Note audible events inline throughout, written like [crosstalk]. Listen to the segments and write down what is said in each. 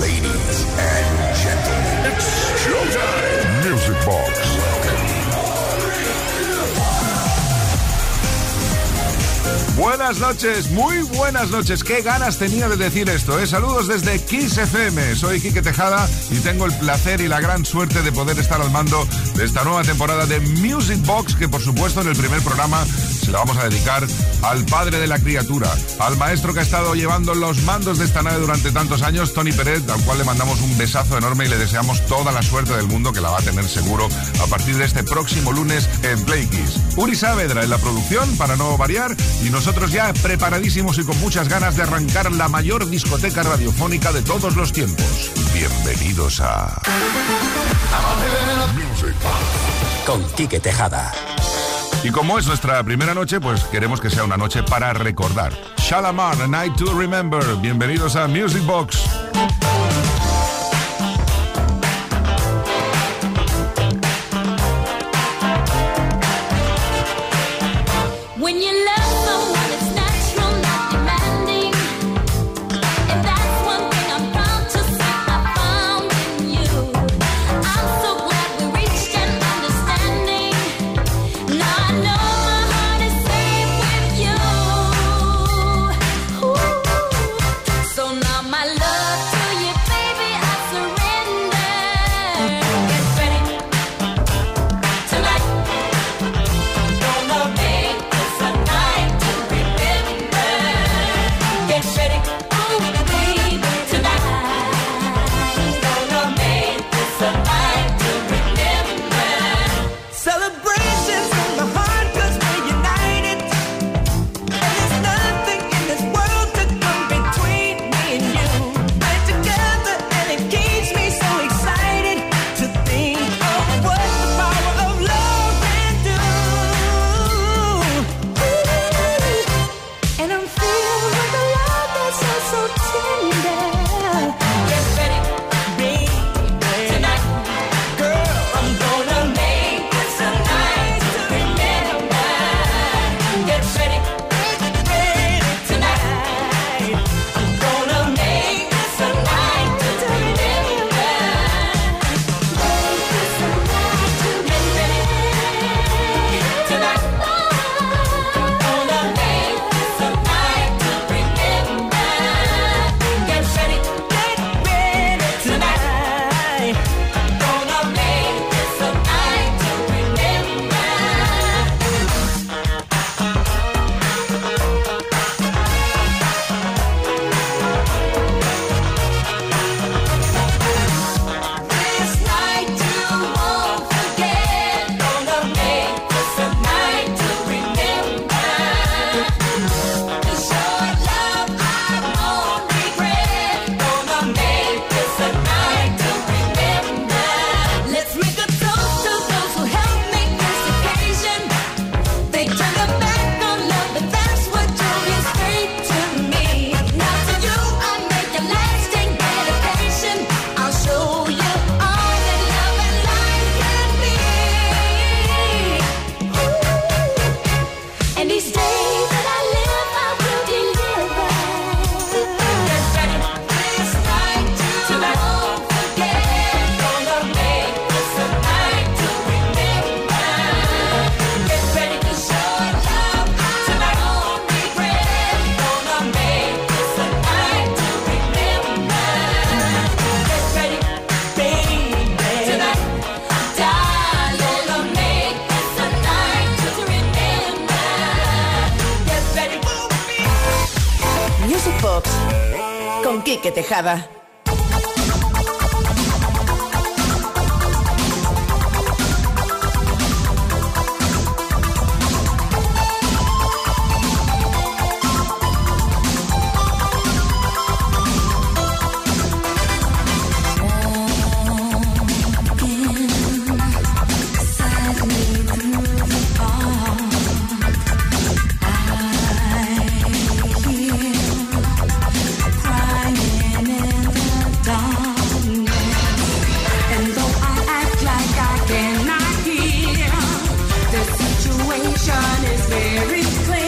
Ladies. Buenas noches, muy buenas noches. Qué ganas tenía de decir esto, ¿eh? Saludos desde Kiss FM. Soy Quique Tejada y tengo el placer y la gran suerte de poder estar al mando de esta nueva temporada de Music Box, que por supuesto en el primer programa se la vamos a dedicar al padre de la criatura, al maestro que ha estado llevando los mandos de esta nave durante tantos años, Tony Pérez, al cual le mandamos un besazo enorme y le deseamos toda la suerte del mundo que la va a tener seguro a partir de este próximo lunes en Play Kiss. Uri Saavedra en la producción, para no variar, y nosotros nosotros ya preparadísimos y con muchas ganas de arrancar la mayor discoteca radiofónica de todos los tiempos. Bienvenidos a con Quique Tejada. Y como es nuestra primera noche, pues queremos que sea una noche para recordar. Shalamar, A Night to Remember. Bienvenidos a Music Box. other. sunshine is very clean.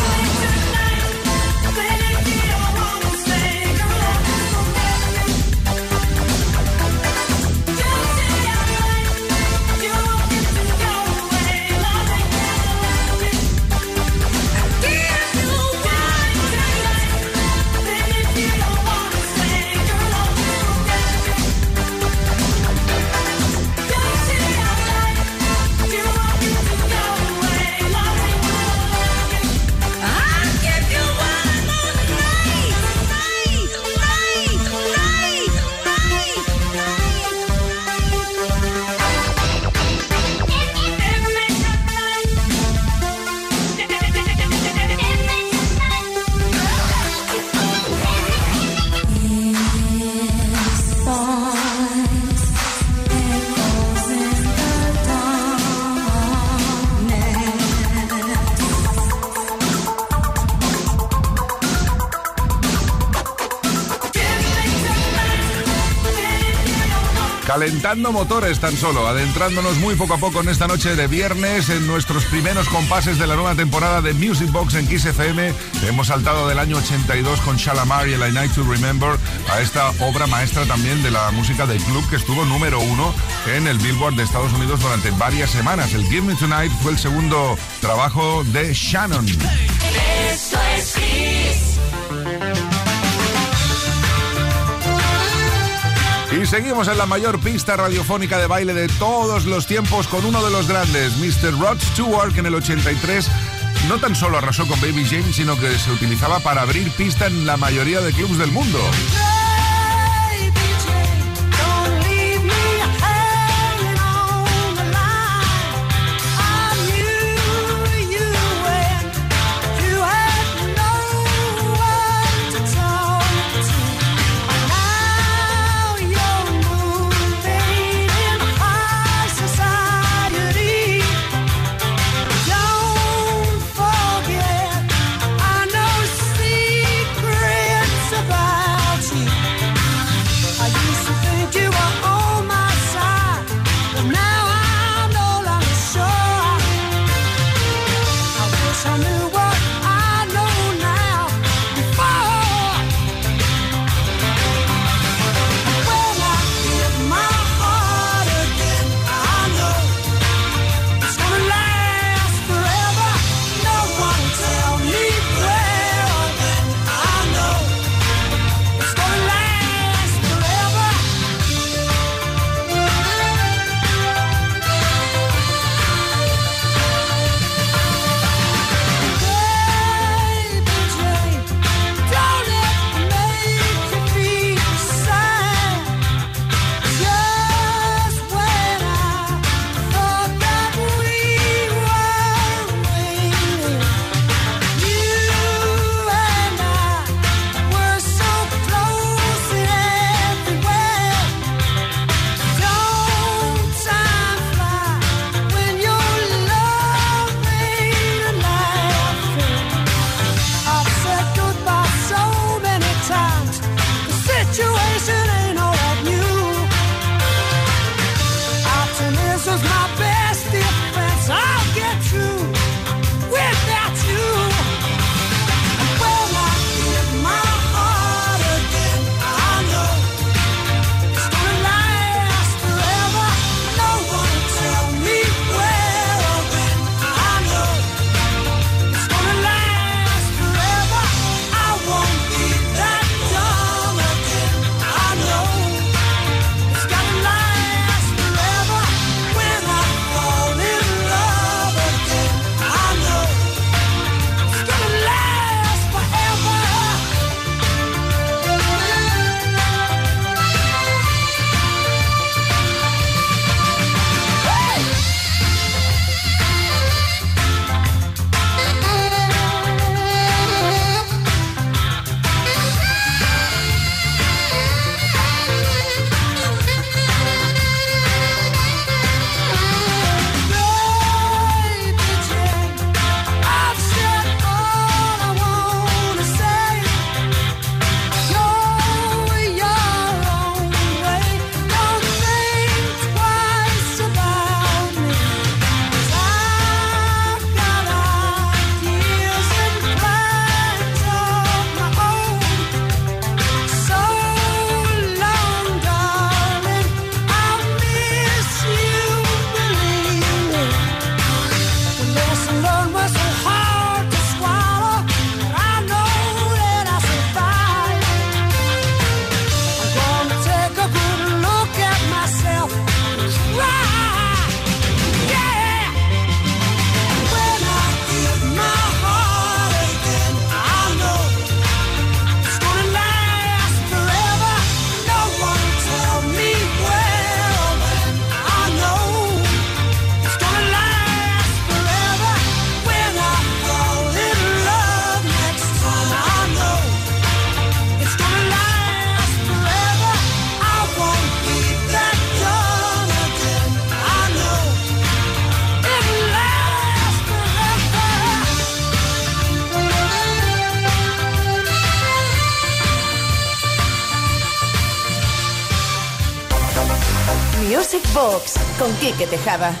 Calentando motores tan solo, adentrándonos muy poco a poco en esta noche de viernes en nuestros primeros compases de la nueva temporada de Music Box en Kiss FM. Hemos saltado del año 82 con Shalamar y el I Night to Remember a esta obra maestra también de la música del club que estuvo número uno en el Billboard de Estados Unidos durante varias semanas. El Give Me Tonight fue el segundo trabajo de Shannon. Y seguimos en la mayor pista radiofónica de baile de todos los tiempos con uno de los grandes, Mr. Rod Stewart, que en el 83 no tan solo arrasó con Baby James, sino que se utilizaba para abrir pista en la mayoría de clubs del mundo. Con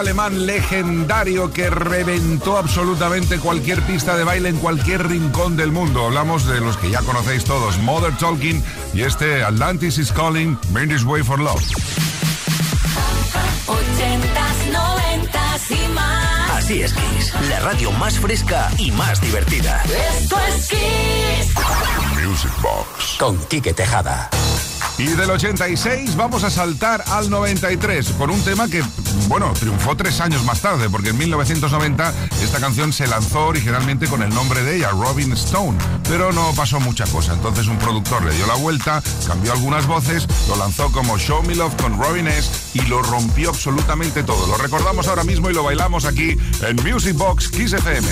alemán legendario que reventó absolutamente cualquier pista de baile en cualquier rincón del mundo. Hablamos de los que ya conocéis todos, Mother Talking y este Atlantis is Calling, Mindy's Way for Love. Así es Kiss, la radio más fresca y más divertida. Esto es Kiss. Music Box. Con Quique Tejada. Y del 86 vamos a saltar al 93 con un tema que, bueno, triunfó tres años más tarde, porque en 1990 esta canción se lanzó originalmente con el nombre de ella, Robin Stone, pero no pasó mucha cosa. Entonces un productor le dio la vuelta, cambió algunas voces, lo lanzó como Show Me Love con Robin S y lo rompió absolutamente todo. Lo recordamos ahora mismo y lo bailamos aquí en Music Box Kiss FM.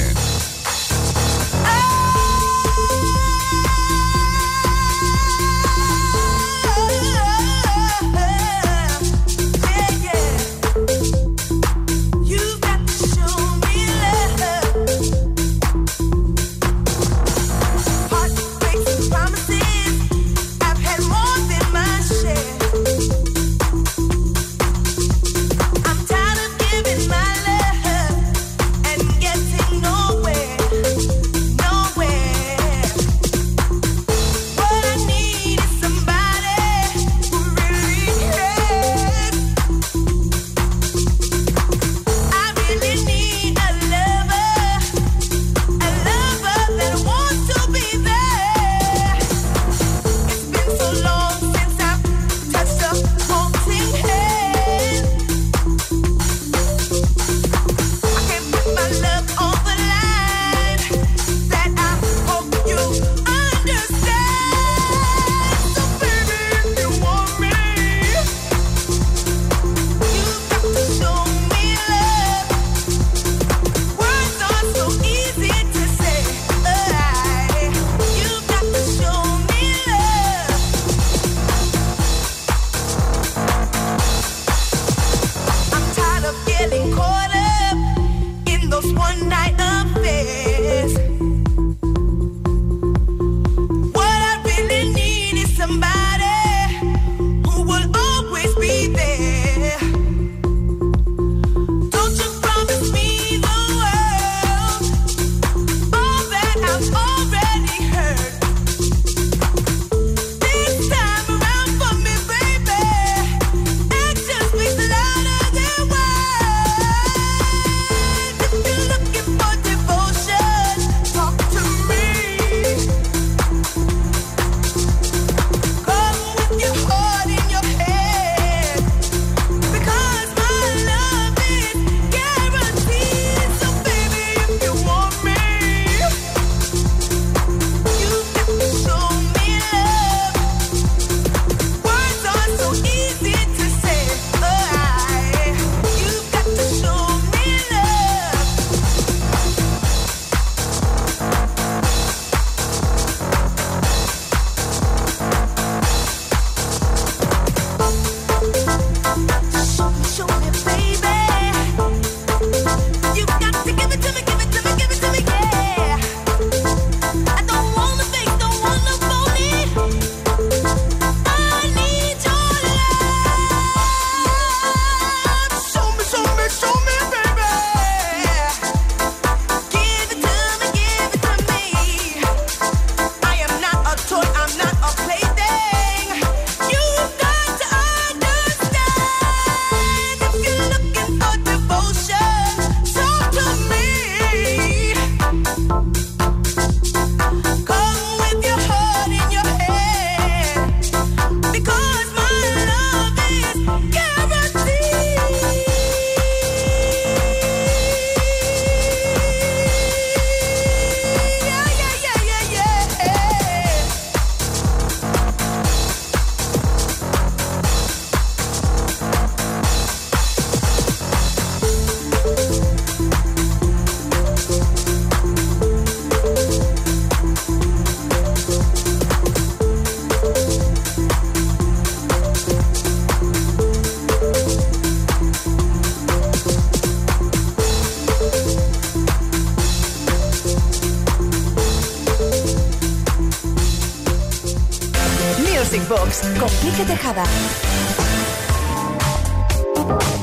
Con Tejada.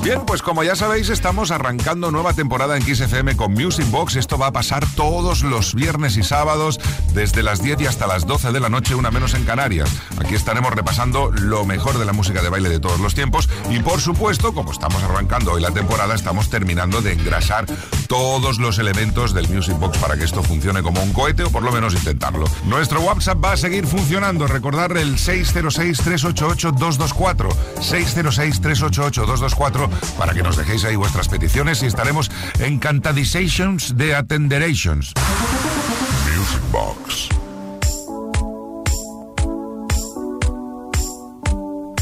Bien, pues como ya sabéis, estamos arrancando nueva temporada en XFM con Music Box. Esto va a pasar todos los viernes y sábados, desde las 10 y hasta las 12 de la noche, una menos en Canarias. Estaremos repasando lo mejor de la música de baile de todos los tiempos. Y por supuesto, como estamos arrancando hoy la temporada, estamos terminando de engrasar todos los elementos del Music Box para que esto funcione como un cohete o por lo menos intentarlo. Nuestro WhatsApp va a seguir funcionando. Recordar el 606-388-224. 606-388-224 para que nos dejéis ahí vuestras peticiones y estaremos encantadizations de Attenderations. Music Box.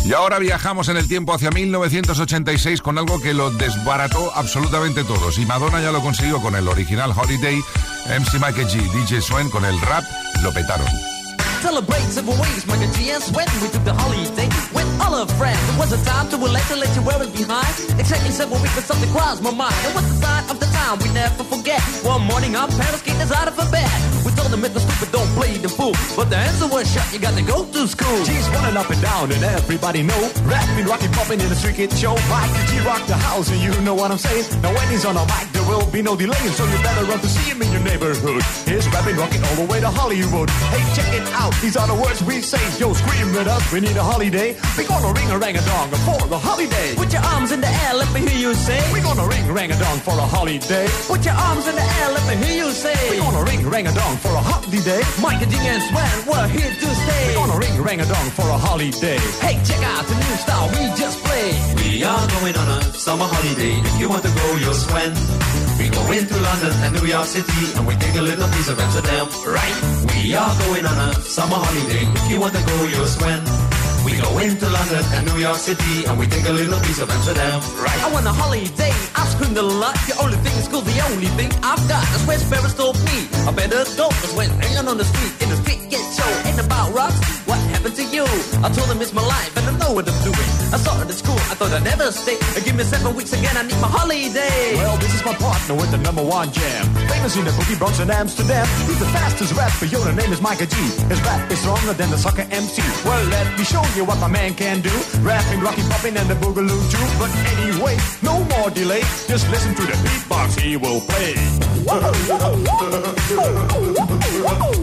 Y ahora viajamos en el tiempo hacia 1986 con algo que lo desbarató absolutamente todos. Y Madonna ya lo consiguió con el original Holiday, MC Michael G, DJ Swen con el rap, lo petaron. Celebrate several ways, Michael G and Sweat. We took the holiday with all our friends. It was a time to relax and let you wear it behind. Exactly several weeks, but something crossed my mind. It was the sign of the time we never forget. One morning, our parents kicked us out of a bed. We told them it's stupid, don't play the fool. But the answer was shut, you got to go to school. G's running up and down, and everybody know. Rapping, rocking, popping in the street kid show. Mike G rock the house, and you know what I'm saying. Now when he's on a mic, there will be no delay, so you better run to see him in your neighborhood. He's rapping, rocking all the way to Hollywood. Hey, check it out, these are the words we say. Yo, scream at us, we need a holiday. We gonna ring a rang a dong for the holiday. Put your arms in the air, let me hear you say. We gonna ring rang a dong for a holiday. Put your arms in the air, let me hear you say. We gonna ring rang a dong for a holiday. Michael G and Swan, we're here to stay. We gonna ring rang a dong for a holiday. Hey, check out the new style we just played. We are going on a summer holiday. If you want to go, you'll swim. We go into London and New York City and we take a little piece of Amsterdam. Right. We are going on a summer holiday. If you want to go, you'll swim. We go into London and New York City and we take a little piece of Amsterdam. Right. I want a holiday. I've screamed a lot. The only thing is cool. The only thing I've got. That's where Sparrows told me. I better go. Cause when hanging on the street, in the street get show. Ain't about rocks. What happened to you? I told them it's my life and I know what I'm doing. I started at school. I thought I'd never stay. Give me seven weeks again. I need my holiday. Well, this is my partner with the number one jam. Famous in the boogie Bronx and Amsterdam. He's the fastest rapper. Yo, the name is Micah G. His rap is stronger than the soccer MC. Well, let me show you what my man can do. Rapping, rocking, popping, and the boogaloo too. But anyway, no more delay. Just listen to the beatbox he will play. [laughs] [laughs]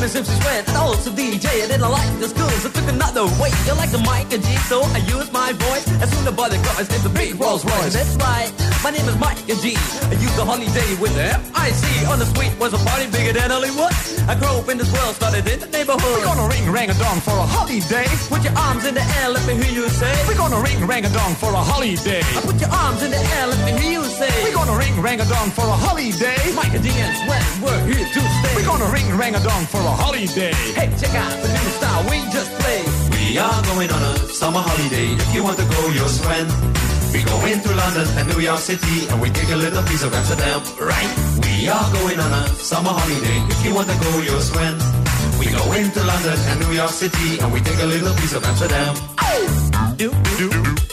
My name is MC Sweat, and also DJ. I didn't like the school, so took another way. You like the mic and G, so I use my voice. As soon as the cars, it's a big Rolls Royce. That's right, my name is Mike and G. I use the holiday with the F-I-C. On the street was a party bigger than Hollywood. I grew up in this world, started in the neighborhood. We're gonna ring rang a dong for a holiday. Put your arms in the air, let me hear you say. We're gonna ring rang a dong for a holiday. Put your arms in the air, let me hear you say. We're gonna ring rang a dong for a holiday. Mike and G and Sweat, we're here to stay. We're gonna ring rang a dong for a holiday. Hey, check out the new style we just played. We are going on a summer holiday. If you want to go, you'll swim. We go into London and New York City and we take a little piece of Amsterdam. Right. We are going on a summer holiday. If you want to go, you'll swim. We go into London and New York City and we take a little piece of Amsterdam. Oh! Do, do, do, do,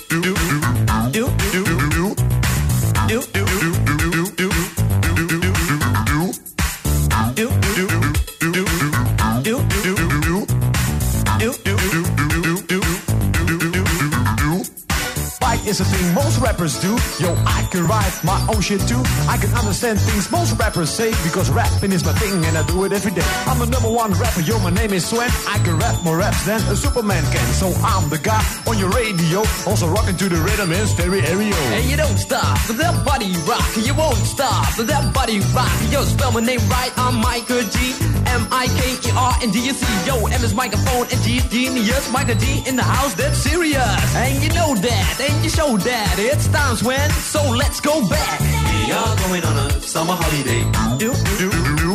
rappers do. Yo, I can write my own shit too. I can understand things most rappers say because rapping is my thing and I do it every day. I'm the number one rapper, yo, my name is Swen. I can rap more raps than a Superman can. So I'm the guy on your radio, also rocking to the rhythm in stereo. And you don't stop, but that body rock. You won't stop, but that body rock. Yo, spell my name right, I'm Michael G. M-I-K-E-R and D-U-C. Yo, M is microphone and G is genius. Michael G in the house, that's serious. And you know that, and you show that. It's times when, so let's go back. We are going on a summer holiday. Do, do, do,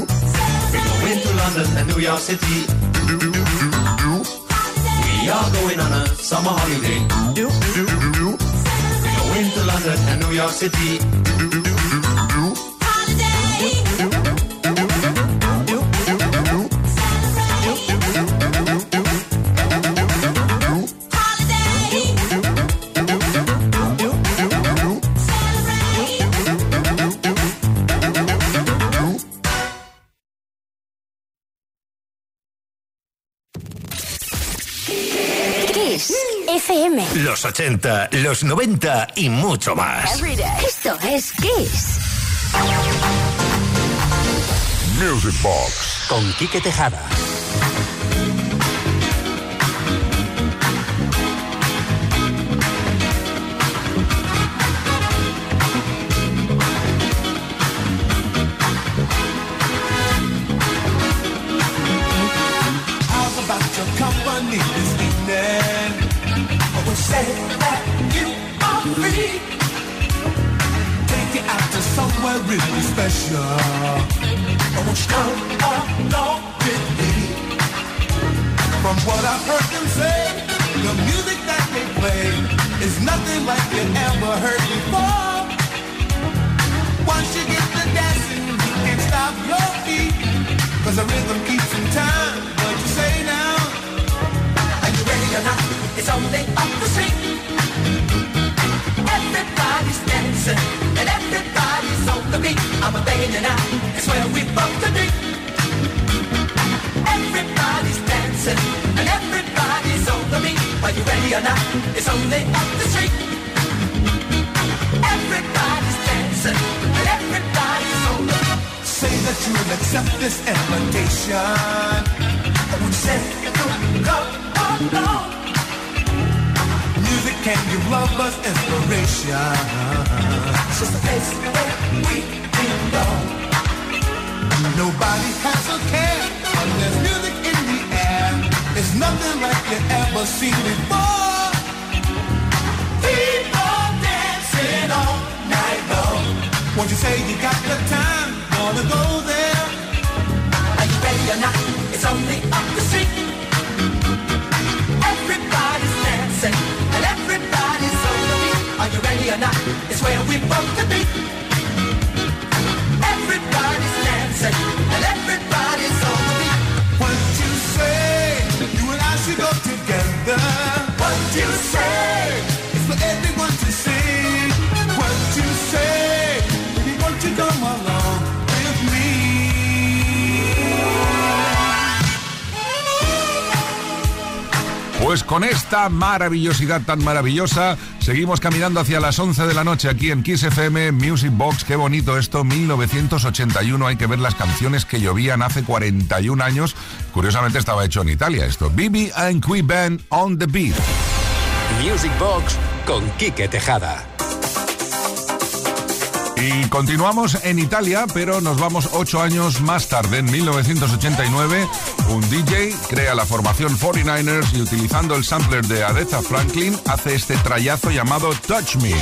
We go into London and New York City. do, do, do, We are going on a summer holiday. do, do, do, do. We go into London and New York City. FM. Los 80, los 90 y mucho más. Esto es Kiss. Music Box. Con Quique Tejada. Really special. I want you come along with me. From what I've heard them say, the music that they play is nothing like you ever heard before. Once you get the dancing, you can't stop your feet. Cause the rhythm keeps in time. What you say now? Are you ready or not? It's only up the street. Everybody's dancing and everybody's the beat. I'm a begging you now, it's where we both agree. Everybody's dancing and everybody's on the beat. Are you ready or not? It's only up the street. Everybody's dancing and everybody's on the beat. Say that you'll accept this invitation. I would say you could come along can give lovers inspiration. It's just place where we belong. Nobody has a care there's music in the air. It's nothing like you ever seen before. People dancing all night long. Won't you say you got the time? Wanna go there? Are you ready or not? It's only up the street. Are or not? It's where we both to be. Everybody's dancing and everybody's on the beat. What you say? You and I should go together. What you say? Pues con esta maravillosidad tan maravillosa, seguimos caminando hacia las 11 de la noche aquí en Kiss FM Music Box. Qué bonito esto, 1981. Hay que ver las canciones que llovían hace 41 años. Curiosamente estaba hecho en Italia esto. Bibi and Qui Band on the Beat. Music Box con Quique Tejada. Y continuamos en Italia, pero nos vamos ocho años más tarde, en 1989. Un DJ crea la formación 49ers y utilizando el sampler de Aretha Franklin hace este trayazo llamado Touch Me.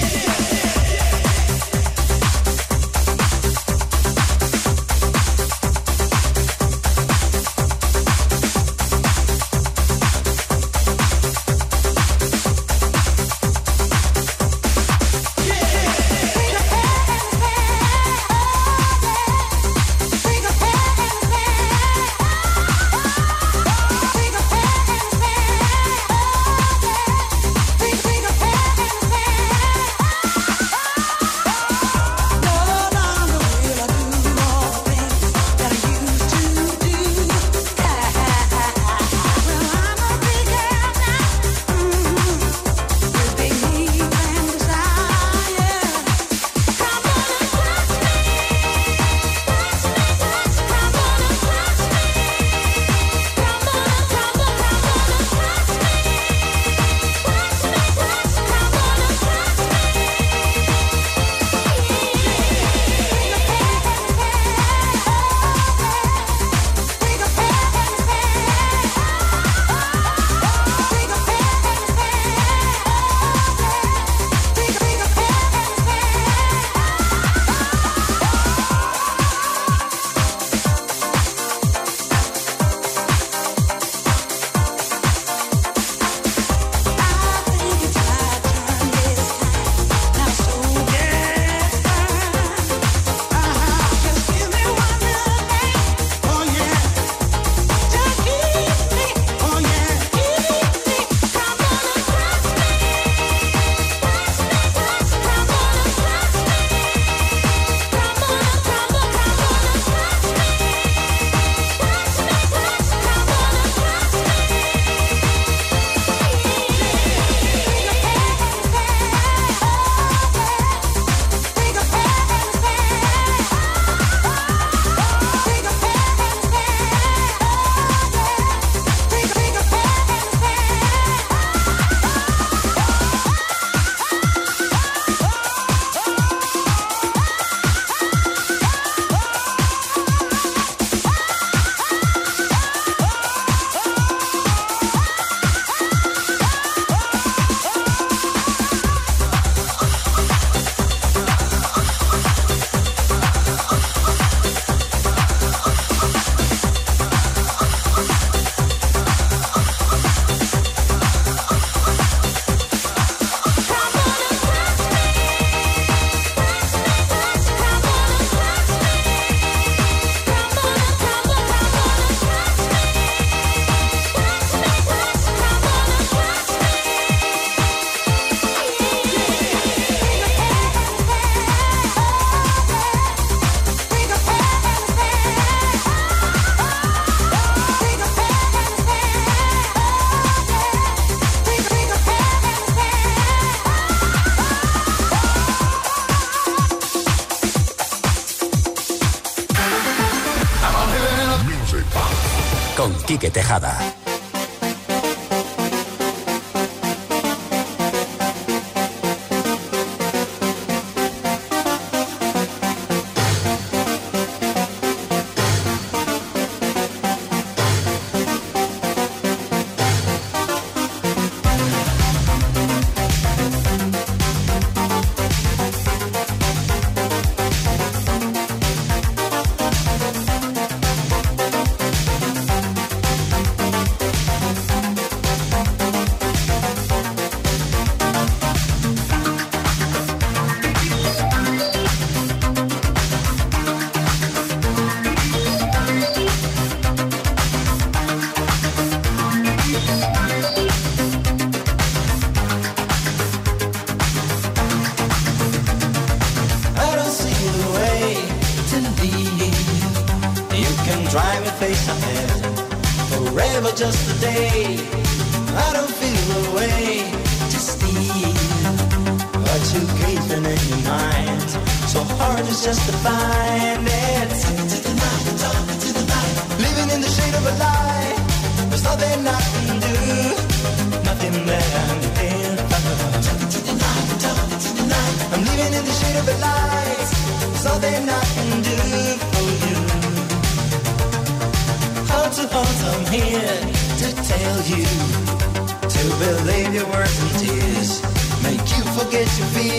Con Quique Tejada.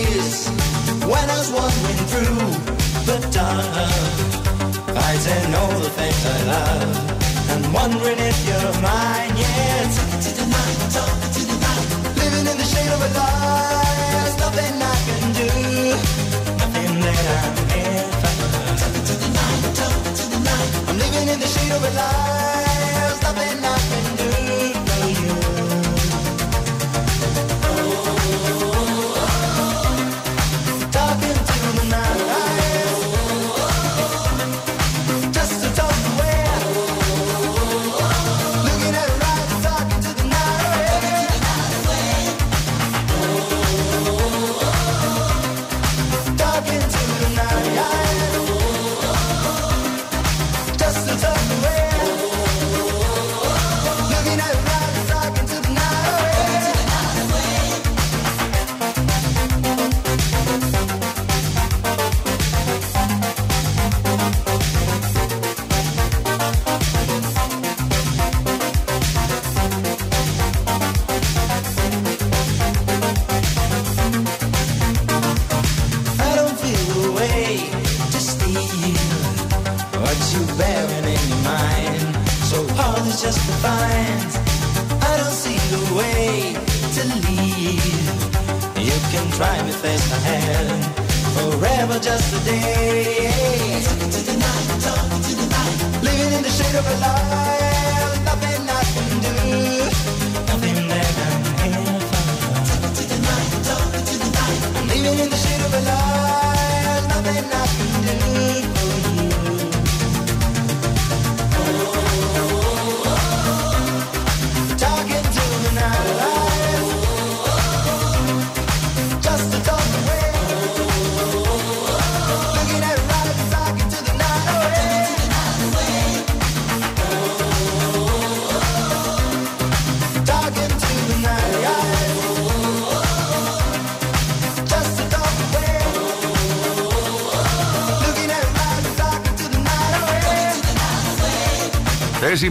Fears. When I was wandering through the dark, fighting all the things I love, and wondering if you're mine. Yeah, talking to the night, talking to the night, living in the shade of a lie. There's nothing I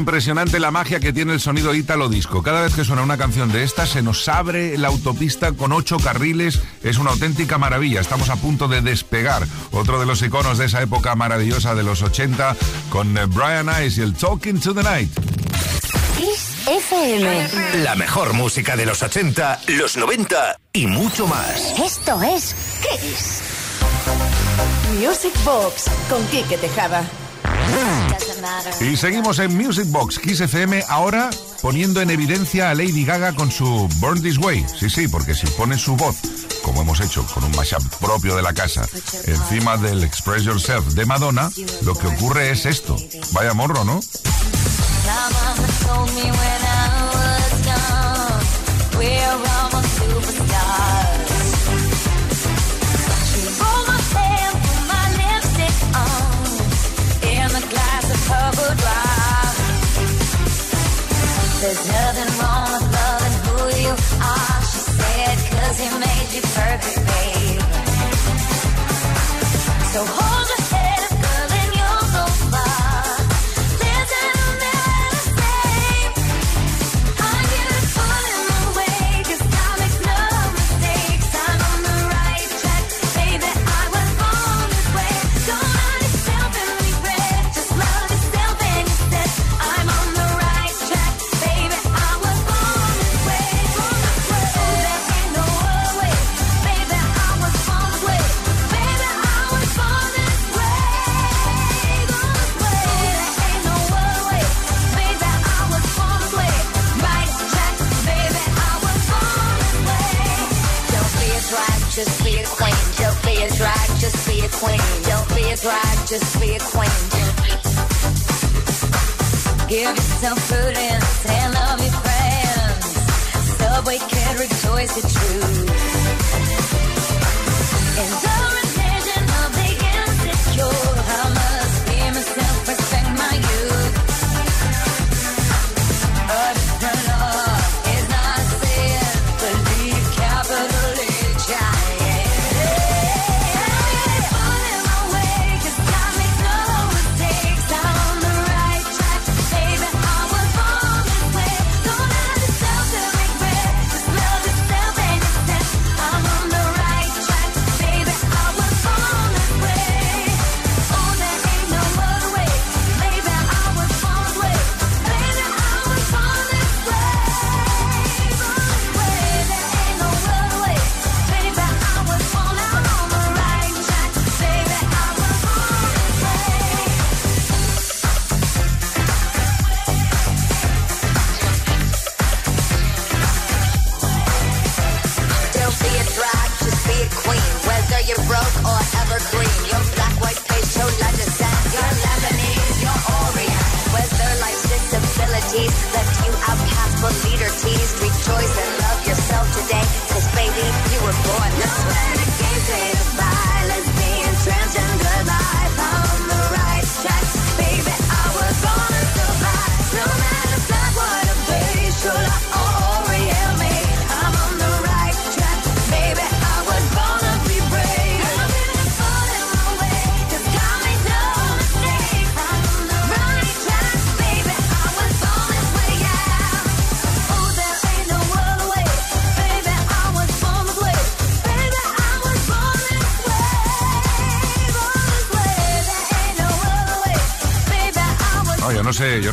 impresionante la magia que tiene el sonido ítalo disco. Cada vez que suena una canción de esta se nos abre la autopista con ocho carriles. Es una auténtica maravilla. Estamos a punto de despegar. Otro de los iconos de esa época maravillosa de los 80 con eh, Brian Ice y el Talking to the Night. Kiss FM. La mejor música de los 80, los 90 y mucho más. Esto es Kiss. Music Box con Quique Tejada. Y seguimos en Music Box Kiss FM ahora poniendo en evidencia a Lady Gaga con su Burn This Way. Sí, sí, porque si pone su voz, como hemos hecho con un mashup propio de la casa, encima del Express Yourself de Madonna, lo que ocurre es esto. Vaya morro, ¿no? So hold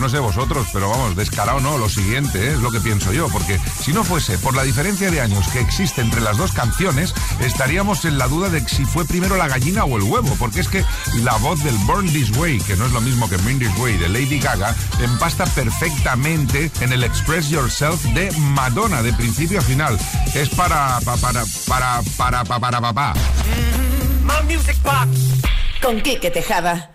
no sé vosotros, pero vamos, descarado no, lo siguiente ¿eh? es lo que pienso yo, porque si no fuese por la diferencia de años que existe entre las dos canciones, estaríamos en la duda de si fue primero la gallina o el huevo, porque es que la voz del Burn This Way, que no es lo mismo que Burn This Way de Lady Gaga, empasta perfectamente en el Express Yourself de Madonna, de principio a final. Es para, para, para, para, para, para, para, papá. Con Kike Tejada.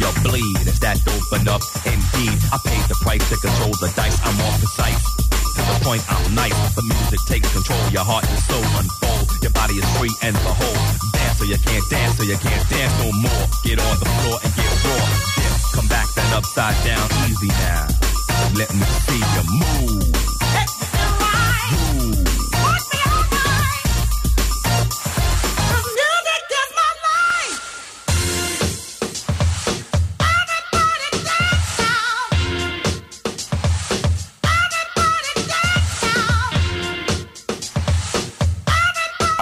You bleed. Is that open up? Indeed, I paid the price to control the dice. I'm off the sight. To the point, I'm nice. The music takes control. Your heart and soul unfold. Your body is free and behold. Dance so you can't dance, so you can't dance no more. Get on the floor and get raw. Dip, come back then upside down. Easy now. Let me see you. Move.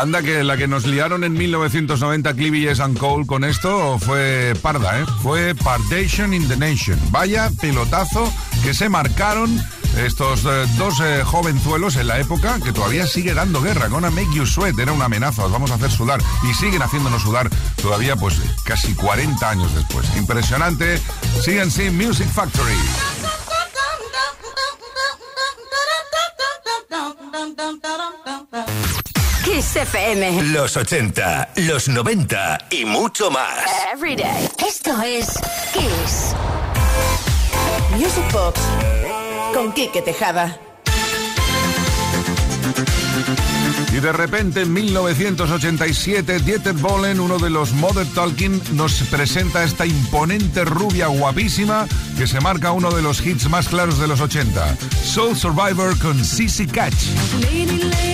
Anda que la que nos liaron en 1990 Cleavilles and Cole con esto fue parda, ¿eh? Fue Pardation in the Nation. Vaya pelotazo que se marcaron estos eh, dos eh, jovenzuelos en la época que todavía sigue dando guerra. Gonna make you sweat, era una amenaza, os vamos a hacer sudar. Y siguen haciéndonos sudar todavía pues casi 40 años después. Impresionante. CNC Music Factory. Kiss FM. Los 80, los 90 y mucho más. Every day. Esto es Kiss. Music Box con Quique Tejada. Y de repente en 1987 Dieter Bohlen, uno de los Mother Talking, nos presenta esta imponente rubia guapísima que se marca uno de los hits más claros de los 80. Soul Survivor con Sissy Catch. Lady, lady,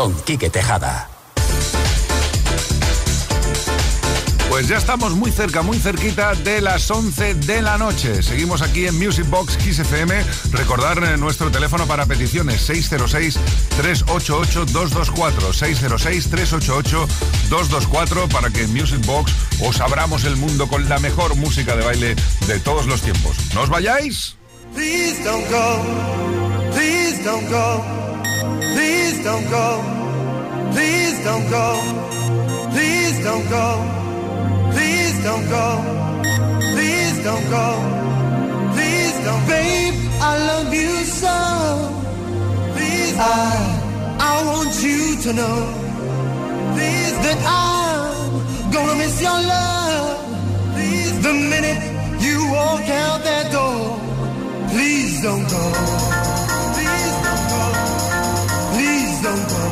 con Quique Tejada. Pues ya estamos muy cerca, muy cerquita de las 11 de la noche. Seguimos aquí en Music Box Kiss FM. Recordar eh, nuestro teléfono para peticiones 606-388-224. 606-388-224 para que en Music Box os abramos el mundo con la mejor música de baile de todos los tiempos. ¿No os vayáis? Please don't go. Please don't go. Please don't go. Please don't go. Please don't go. Please don't go. Please don't go. Please don't. Babe, I love you so. Please, I, I want you to know. Please, that I'm gonna miss your love. Please, the minute you walk out that door. Please don't go someone